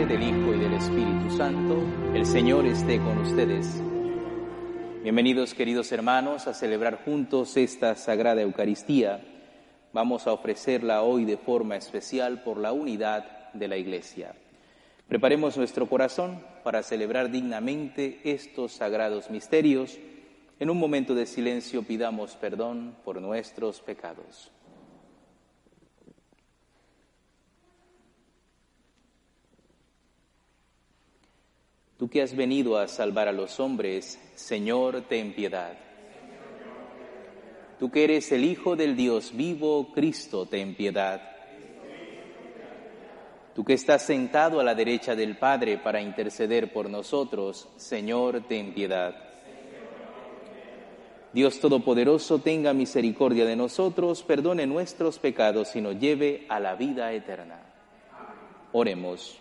Del Hijo y del Espíritu Santo, el Señor esté con ustedes. Bienvenidos queridos hermanos a celebrar juntos esta Sagrada Eucaristía. Vamos a ofrecerla hoy de forma especial por la unidad de la Iglesia. Preparemos nuestro corazón para celebrar dignamente estos sagrados misterios. En un momento de silencio pidamos perdón por nuestros pecados. Tú que has venido a salvar a los hombres, Señor, ten piedad. Tú que eres el Hijo del Dios vivo, Cristo, ten piedad. Tú que estás sentado a la derecha del Padre para interceder por nosotros, Señor, ten piedad. Dios Todopoderoso tenga misericordia de nosotros, perdone nuestros pecados y nos lleve a la vida eterna. Oremos.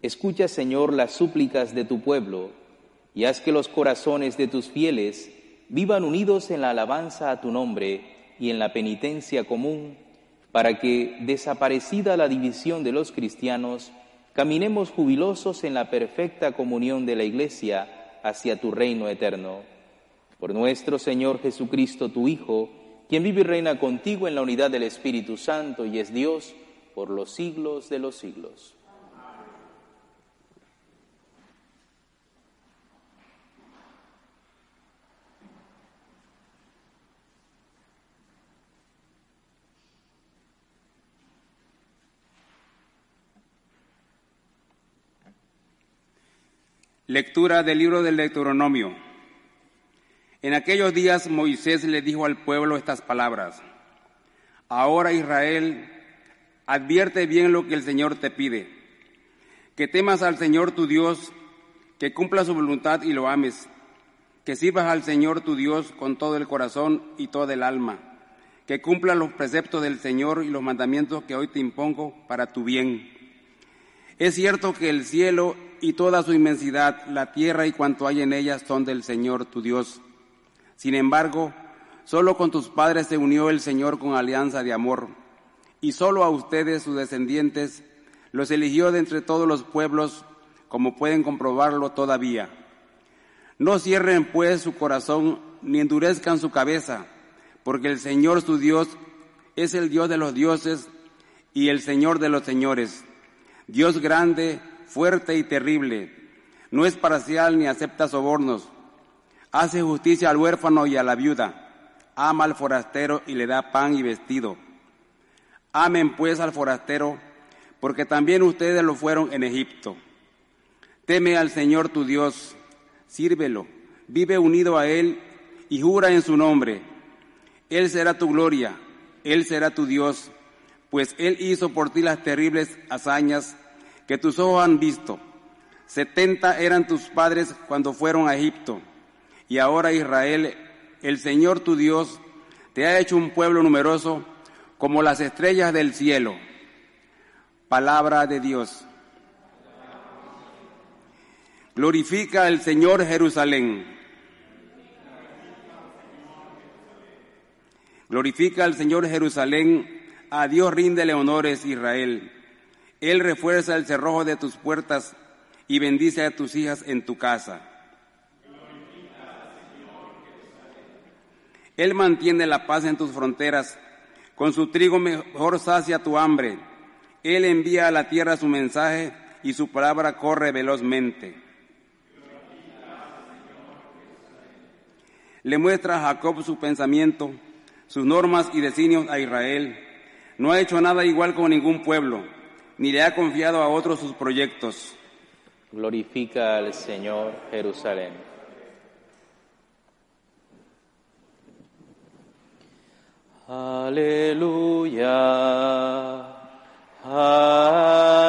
Escucha, Señor, las súplicas de tu pueblo y haz que los corazones de tus fieles vivan unidos en la alabanza a tu nombre y en la penitencia común, para que, desaparecida la división de los cristianos, caminemos jubilosos en la perfecta comunión de la Iglesia hacia tu reino eterno. Por nuestro Señor Jesucristo, tu Hijo, quien vive y reina contigo en la unidad del Espíritu Santo y es Dios por los siglos de los siglos. Lectura del libro del Deuteronomio. En aquellos días Moisés le dijo al pueblo estas palabras. Ahora Israel, advierte bien lo que el Señor te pide. Que temas al Señor tu Dios, que cumpla su voluntad y lo ames. Que sirvas al Señor tu Dios con todo el corazón y toda el alma. Que cumpla los preceptos del Señor y los mandamientos que hoy te impongo para tu bien. Es cierto que el cielo y toda su inmensidad, la tierra y cuanto hay en ellas son del Señor tu Dios. Sin embargo, solo con tus padres se unió el Señor con alianza de amor, y solo a ustedes, sus descendientes, los eligió de entre todos los pueblos, como pueden comprobarlo todavía. No cierren pues su corazón ni endurezcan su cabeza, porque el Señor su Dios es el Dios de los dioses y el Señor de los señores, Dios grande, fuerte y terrible. No es parcial ni acepta sobornos. Hace justicia al huérfano y a la viuda. Ama al forastero y le da pan y vestido. Amen pues al forastero, porque también ustedes lo fueron en Egipto. Teme al Señor tu Dios, sírvelo, vive unido a Él y jura en su nombre. Él será tu gloria, Él será tu Dios, pues Él hizo por ti las terribles hazañas que tus ojos han visto. Setenta eran tus padres cuando fueron a Egipto. Y ahora Israel, el Señor tu Dios, te ha hecho un pueblo numeroso como las estrellas del cielo. Palabra de Dios. Glorifica el Señor Jerusalén. Glorifica al Señor Jerusalén. A Dios ríndele honores Israel. Él refuerza el cerrojo de tus puertas y bendice a tus hijas en tu casa. Él mantiene la paz en tus fronteras. Con su trigo mejor sacia tu hambre. Él envía a la tierra su mensaje y su palabra corre velozmente. Le muestra a Jacob su pensamiento, sus normas y designios a Israel. No ha hecho nada igual con ningún pueblo ni le ha confiado a otros sus proyectos. Glorifica al Señor Jerusalén. Aleluya, aleluya,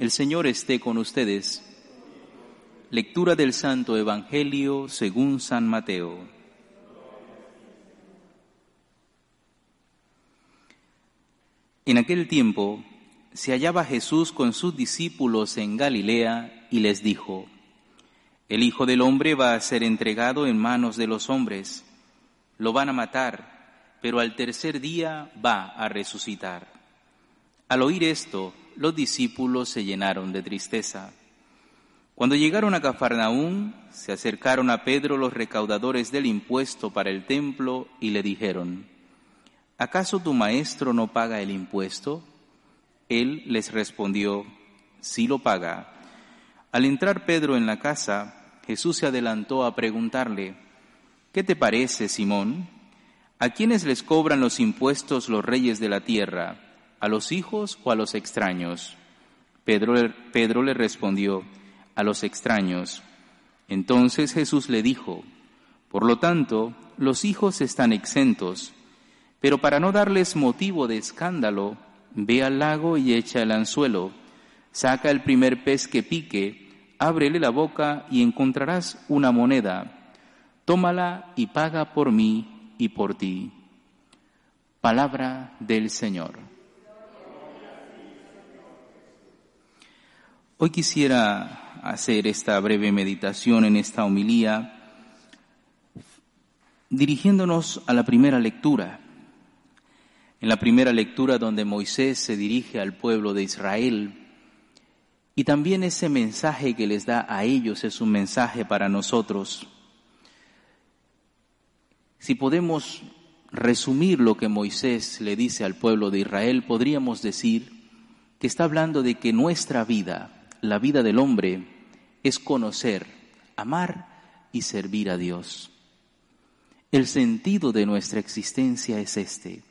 El Señor esté con ustedes. Lectura del Santo Evangelio según San Mateo. En aquel tiempo se hallaba Jesús con sus discípulos en Galilea y les dijo, El Hijo del Hombre va a ser entregado en manos de los hombres, lo van a matar, pero al tercer día va a resucitar. Al oír esto, los discípulos se llenaron de tristeza. Cuando llegaron a Cafarnaún, se acercaron a Pedro los recaudadores del impuesto para el templo y le dijeron, ¿acaso tu maestro no paga el impuesto? Él les respondió, sí lo paga. Al entrar Pedro en la casa, Jesús se adelantó a preguntarle, ¿qué te parece, Simón? ¿A quiénes les cobran los impuestos los reyes de la tierra? ¿A los hijos o a los extraños? Pedro, Pedro le respondió, a los extraños. Entonces Jesús le dijo, por lo tanto, los hijos están exentos, pero para no darles motivo de escándalo, ve al lago y echa el anzuelo, saca el primer pez que pique, ábrele la boca y encontrarás una moneda. Tómala y paga por mí y por ti. Palabra del Señor. Hoy quisiera hacer esta breve meditación en esta homilía dirigiéndonos a la primera lectura. En la primera lectura donde Moisés se dirige al pueblo de Israel y también ese mensaje que les da a ellos es un mensaje para nosotros. Si podemos resumir lo que Moisés le dice al pueblo de Israel, podríamos decir que está hablando de que nuestra vida, la vida del hombre es conocer, amar y servir a Dios. El sentido de nuestra existencia es este,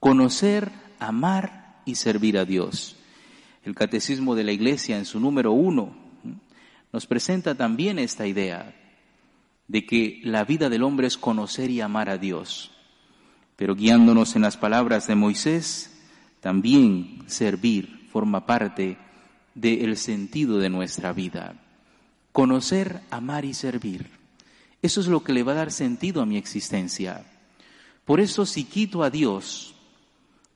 conocer, amar y servir a Dios. El Catecismo de la Iglesia en su número uno nos presenta también esta idea de que la vida del hombre es conocer y amar a Dios. Pero guiándonos en las palabras de Moisés, también servir forma parte del sentido de nuestra vida. Conocer, amar y servir. Eso es lo que le va a dar sentido a mi existencia. Por eso si quito a Dios,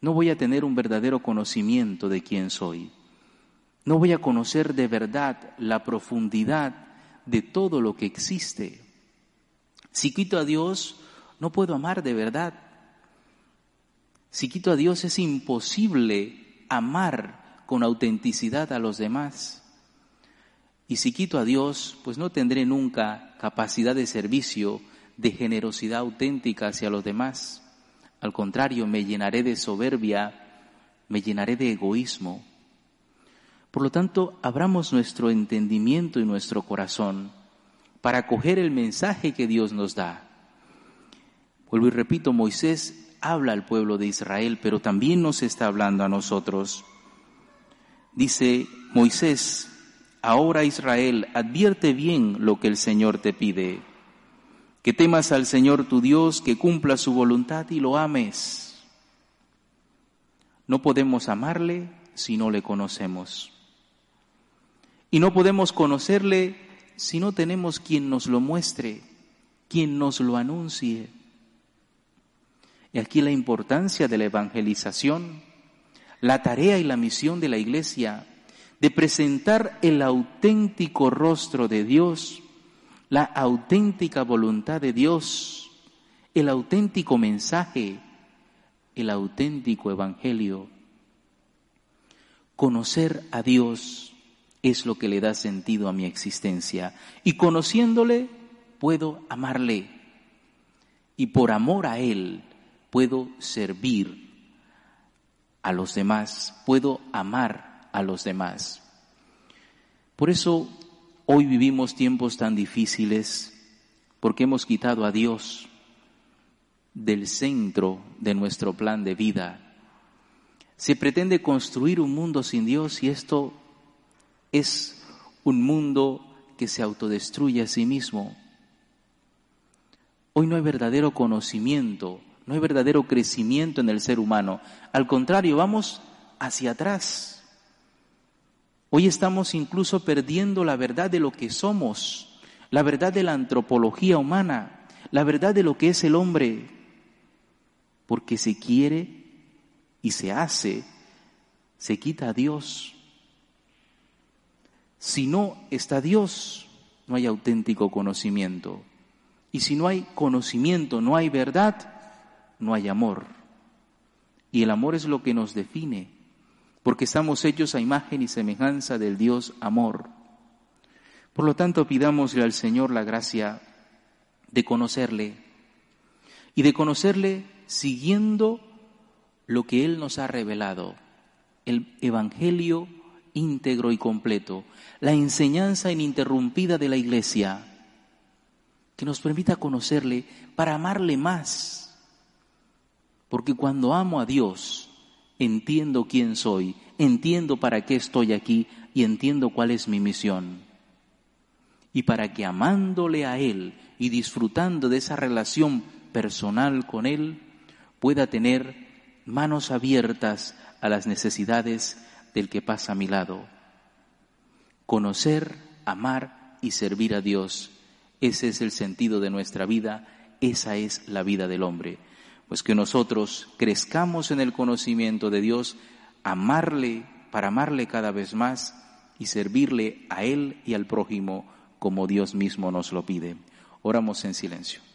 no voy a tener un verdadero conocimiento de quién soy. No voy a conocer de verdad la profundidad de todo lo que existe. Si quito a Dios, no puedo amar de verdad. Si quito a Dios es imposible amar con autenticidad a los demás. Y si quito a Dios, pues no tendré nunca capacidad de servicio, de generosidad auténtica hacia los demás. Al contrario, me llenaré de soberbia, me llenaré de egoísmo. Por lo tanto, abramos nuestro entendimiento y nuestro corazón para acoger el mensaje que Dios nos da. Vuelvo y repito, Moisés habla al pueblo de Israel, pero también nos está hablando a nosotros. Dice Moisés, ahora Israel, advierte bien lo que el Señor te pide, que temas al Señor tu Dios, que cumpla su voluntad y lo ames. No podemos amarle si no le conocemos. Y no podemos conocerle si no tenemos quien nos lo muestre, quien nos lo anuncie. Y aquí la importancia de la evangelización la tarea y la misión de la Iglesia de presentar el auténtico rostro de Dios, la auténtica voluntad de Dios, el auténtico mensaje, el auténtico evangelio. Conocer a Dios es lo que le da sentido a mi existencia y conociéndole puedo amarle y por amor a Él puedo servir a los demás, puedo amar a los demás. Por eso hoy vivimos tiempos tan difíciles porque hemos quitado a Dios del centro de nuestro plan de vida. Se pretende construir un mundo sin Dios y esto es un mundo que se autodestruye a sí mismo. Hoy no hay verdadero conocimiento no hay verdadero crecimiento en el ser humano. Al contrario, vamos hacia atrás. Hoy estamos incluso perdiendo la verdad de lo que somos, la verdad de la antropología humana, la verdad de lo que es el hombre, porque se quiere y se hace, se quita a Dios. Si no está Dios, no hay auténtico conocimiento. Y si no hay conocimiento, no hay verdad, no hay amor. Y el amor es lo que nos define porque estamos hechos a imagen y semejanza del Dios amor. Por lo tanto, pidámosle al Señor la gracia de conocerle y de conocerle siguiendo lo que Él nos ha revelado, el Evangelio íntegro y completo, la enseñanza ininterrumpida de la Iglesia, que nos permita conocerle para amarle más. Porque cuando amo a Dios, entiendo quién soy, entiendo para qué estoy aquí y entiendo cuál es mi misión. Y para que amándole a Él y disfrutando de esa relación personal con Él, pueda tener manos abiertas a las necesidades del que pasa a mi lado. Conocer, amar y servir a Dios, ese es el sentido de nuestra vida, esa es la vida del hombre pues que nosotros crezcamos en el conocimiento de Dios, amarle para amarle cada vez más y servirle a Él y al prójimo como Dios mismo nos lo pide. Oramos en silencio.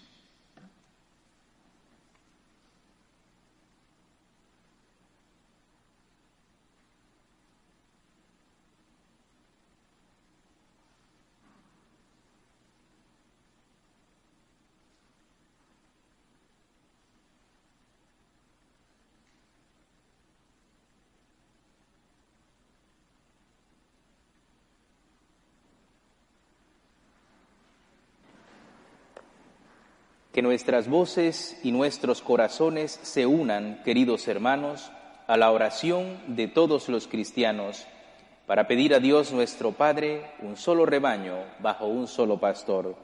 Que nuestras voces y nuestros corazones se unan, queridos hermanos, a la oración de todos los cristianos para pedir a Dios nuestro Padre un solo rebaño bajo un solo pastor.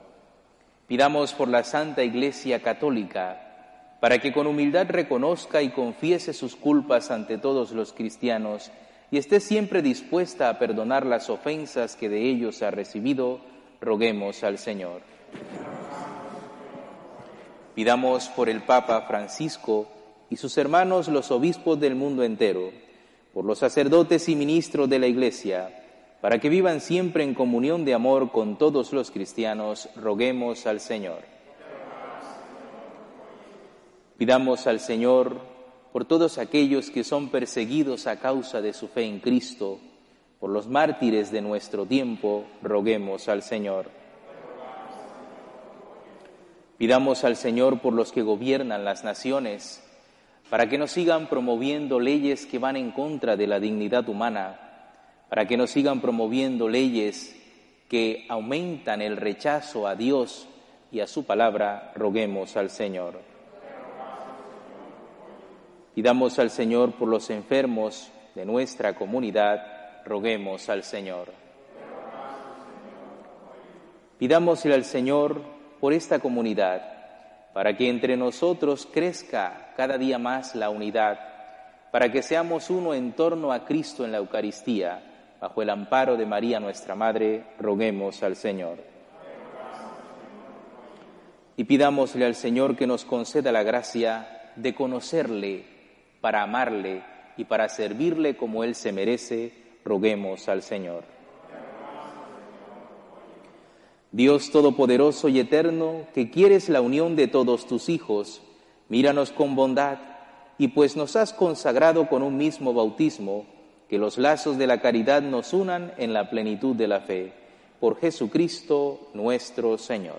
Pidamos por la Santa Iglesia Católica para que con humildad reconozca y confiese sus culpas ante todos los cristianos y esté siempre dispuesta a perdonar las ofensas que de ellos ha recibido, roguemos al Señor. Pidamos por el Papa Francisco y sus hermanos los obispos del mundo entero, por los sacerdotes y ministros de la Iglesia, para que vivan siempre en comunión de amor con todos los cristianos, roguemos al Señor. Pidamos al Señor por todos aquellos que son perseguidos a causa de su fe en Cristo, por los mártires de nuestro tiempo, roguemos al Señor. Pidamos al Señor por los que gobiernan las naciones, para que nos sigan promoviendo leyes que van en contra de la dignidad humana, para que nos sigan promoviendo leyes que aumentan el rechazo a Dios y a su palabra, roguemos al Señor. Pidamos al Señor por los enfermos de nuestra comunidad, roguemos al Señor. Pidámosle al Señor por esta comunidad, para que entre nosotros crezca cada día más la unidad, para que seamos uno en torno a Cristo en la Eucaristía. Bajo el amparo de María nuestra Madre, roguemos al Señor. Y pidámosle al Señor que nos conceda la gracia de conocerle, para amarle y para servirle como Él se merece, roguemos al Señor. Dios Todopoderoso y Eterno, que quieres la unión de todos tus hijos, míranos con bondad y pues nos has consagrado con un mismo bautismo, que los lazos de la caridad nos unan en la plenitud de la fe. Por Jesucristo nuestro Señor.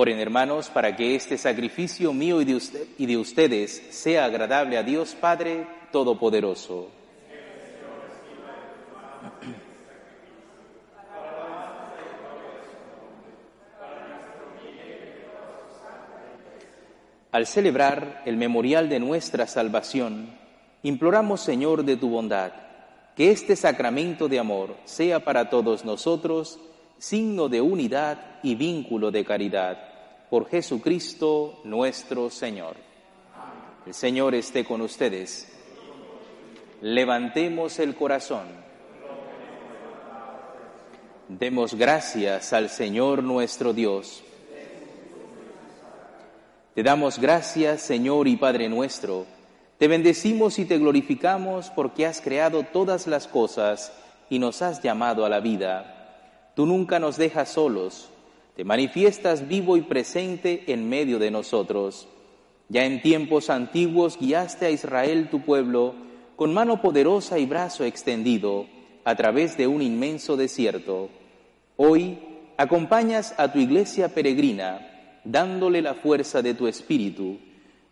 Oren hermanos para que este sacrificio mío y de, y de ustedes sea agradable a Dios Padre Todopoderoso. Al celebrar el memorial de nuestra salvación, imploramos, Señor, de tu bondad, que este sacramento de amor sea para todos nosotros signo de unidad y vínculo de caridad por Jesucristo nuestro Señor. El Señor esté con ustedes. Levantemos el corazón. Demos gracias al Señor nuestro Dios. Te damos gracias, Señor y Padre nuestro. Te bendecimos y te glorificamos porque has creado todas las cosas y nos has llamado a la vida. Tú nunca nos dejas solos te manifiestas vivo y presente en medio de nosotros. Ya en tiempos antiguos guiaste a Israel tu pueblo con mano poderosa y brazo extendido a través de un inmenso desierto. Hoy acompañas a tu iglesia peregrina, dándole la fuerza de tu espíritu.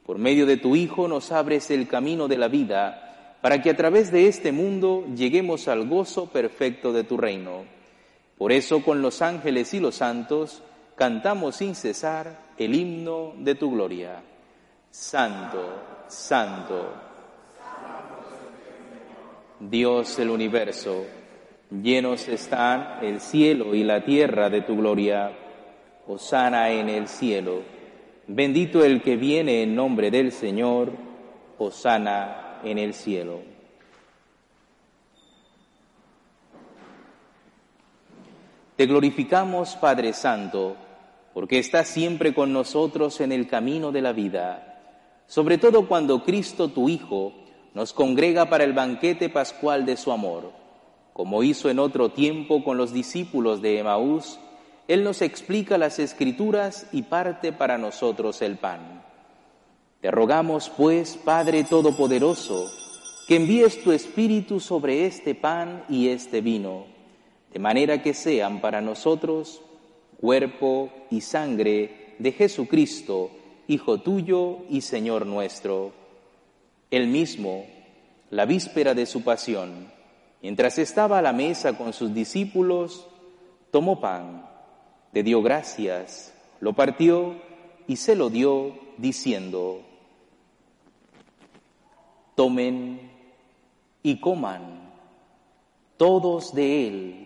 Por medio de tu Hijo nos abres el camino de la vida, para que a través de este mundo lleguemos al gozo perfecto de tu reino. Por eso con los ángeles y los santos cantamos sin cesar el himno de tu gloria. Santo, santo, Dios del universo, llenos están el cielo y la tierra de tu gloria. Osana en el cielo. Bendito el que viene en nombre del Señor. Osana en el cielo. Te glorificamos, Padre Santo, porque estás siempre con nosotros en el camino de la vida, sobre todo cuando Cristo, tu Hijo, nos congrega para el banquete pascual de su amor. Como hizo en otro tiempo con los discípulos de Emaús, Él nos explica las escrituras y parte para nosotros el pan. Te rogamos, pues, Padre Todopoderoso, que envíes tu Espíritu sobre este pan y este vino de manera que sean para nosotros cuerpo y sangre de Jesucristo, Hijo tuyo y Señor nuestro. Él mismo, la víspera de su pasión, mientras estaba a la mesa con sus discípulos, tomó pan, te dio gracias, lo partió y se lo dio diciendo, tomen y coman todos de él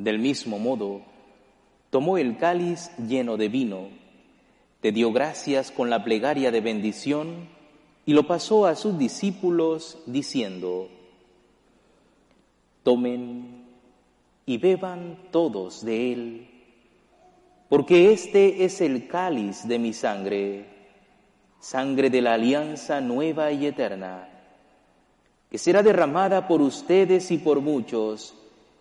Del mismo modo, tomó el cáliz lleno de vino, te dio gracias con la plegaria de bendición y lo pasó a sus discípulos diciendo, tomen y beban todos de él, porque este es el cáliz de mi sangre, sangre de la alianza nueva y eterna, que será derramada por ustedes y por muchos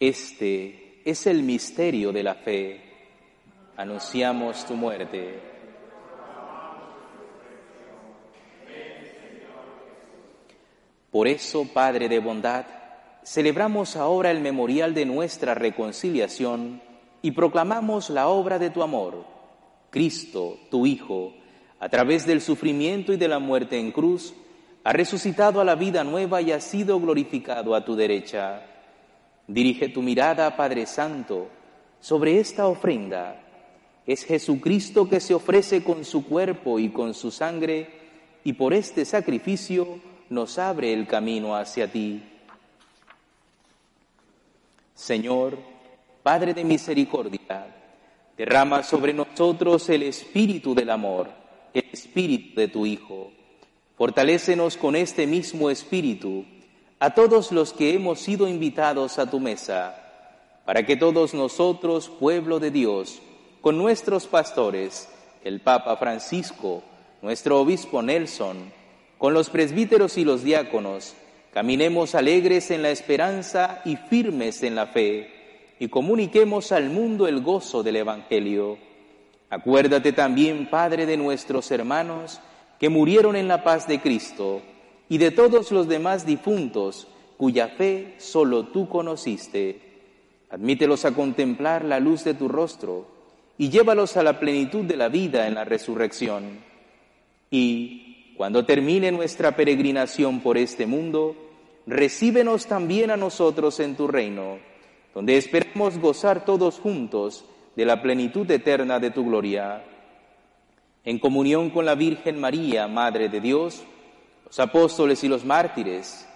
Este es el misterio de la fe. Anunciamos tu muerte. Por eso, Padre de bondad, celebramos ahora el memorial de nuestra reconciliación y proclamamos la obra de tu amor. Cristo, tu Hijo, a través del sufrimiento y de la muerte en cruz, ha resucitado a la vida nueva y ha sido glorificado a tu derecha Dirige tu mirada, Padre Santo, sobre esta ofrenda. Es Jesucristo que se ofrece con su cuerpo y con su sangre y por este sacrificio nos abre el camino hacia ti. Señor, Padre de misericordia, derrama sobre nosotros el espíritu del amor, el espíritu de tu Hijo. Fortalécenos con este mismo espíritu a todos los que hemos sido invitados a tu mesa, para que todos nosotros, pueblo de Dios, con nuestros pastores, el Papa Francisco, nuestro obispo Nelson, con los presbíteros y los diáconos, caminemos alegres en la esperanza y firmes en la fe, y comuniquemos al mundo el gozo del Evangelio. Acuérdate también, Padre, de nuestros hermanos que murieron en la paz de Cristo, y de todos los demás difuntos cuya fe solo tú conociste. Admítelos a contemplar la luz de tu rostro y llévalos a la plenitud de la vida en la resurrección. Y cuando termine nuestra peregrinación por este mundo, recíbenos también a nosotros en tu reino, donde esperamos gozar todos juntos de la plenitud eterna de tu gloria. En comunión con la Virgen María, Madre de Dios, los apóstoles y los mártires,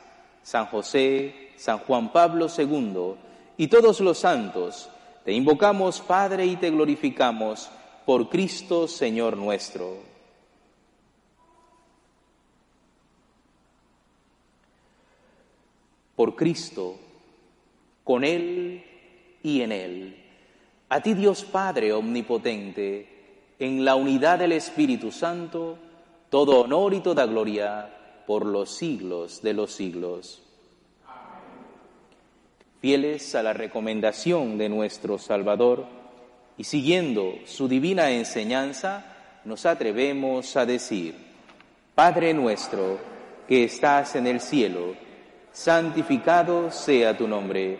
San José, San Juan Pablo II y todos los santos, te invocamos, Padre, y te glorificamos por Cristo, Señor nuestro. Por Cristo, con Él y en Él. A ti Dios Padre Omnipotente, en la unidad del Espíritu Santo, todo honor y toda gloria por los siglos de los siglos. Fieles a la recomendación de nuestro Salvador y siguiendo su divina enseñanza, nos atrevemos a decir, Padre nuestro que estás en el cielo, santificado sea tu nombre,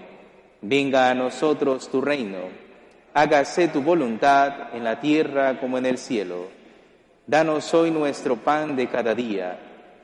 venga a nosotros tu reino, hágase tu voluntad en la tierra como en el cielo. Danos hoy nuestro pan de cada día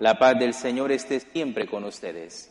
La paz del Señor esté siempre con ustedes.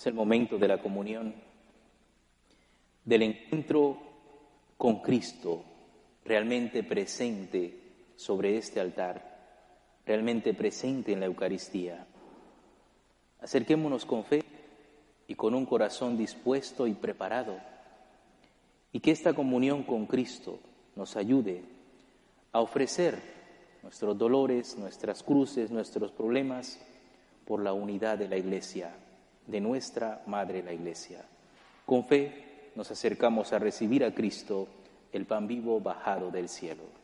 Es el momento de la comunión, del encuentro con Cristo realmente presente sobre este altar, realmente presente en la Eucaristía. Acerquémonos con fe y con un corazón dispuesto y preparado, y que esta comunión con Cristo nos ayude a ofrecer nuestros dolores, nuestras cruces, nuestros problemas por la unidad de la Iglesia de nuestra Madre la Iglesia. Con fe nos acercamos a recibir a Cristo, el pan vivo bajado del cielo.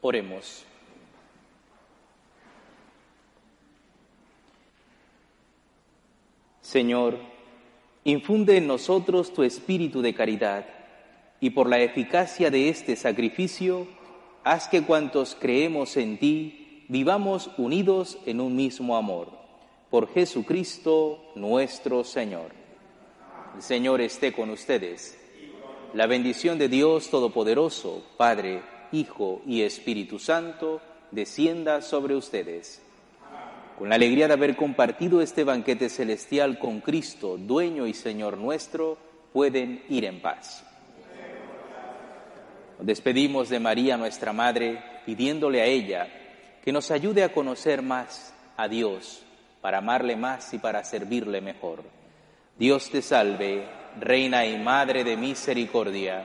Oremos. Señor, infunde en nosotros tu espíritu de caridad y por la eficacia de este sacrificio, haz que cuantos creemos en ti vivamos unidos en un mismo amor. Por Jesucristo nuestro Señor. El Señor esté con ustedes. La bendición de Dios Todopoderoso, Padre, Hijo y Espíritu Santo, descienda sobre ustedes. Con la alegría de haber compartido este banquete celestial con Cristo, dueño y Señor nuestro, pueden ir en paz. Nos despedimos de María, nuestra Madre, pidiéndole a ella que nos ayude a conocer más a Dios, para amarle más y para servirle mejor. Dios te salve, Reina y Madre de Misericordia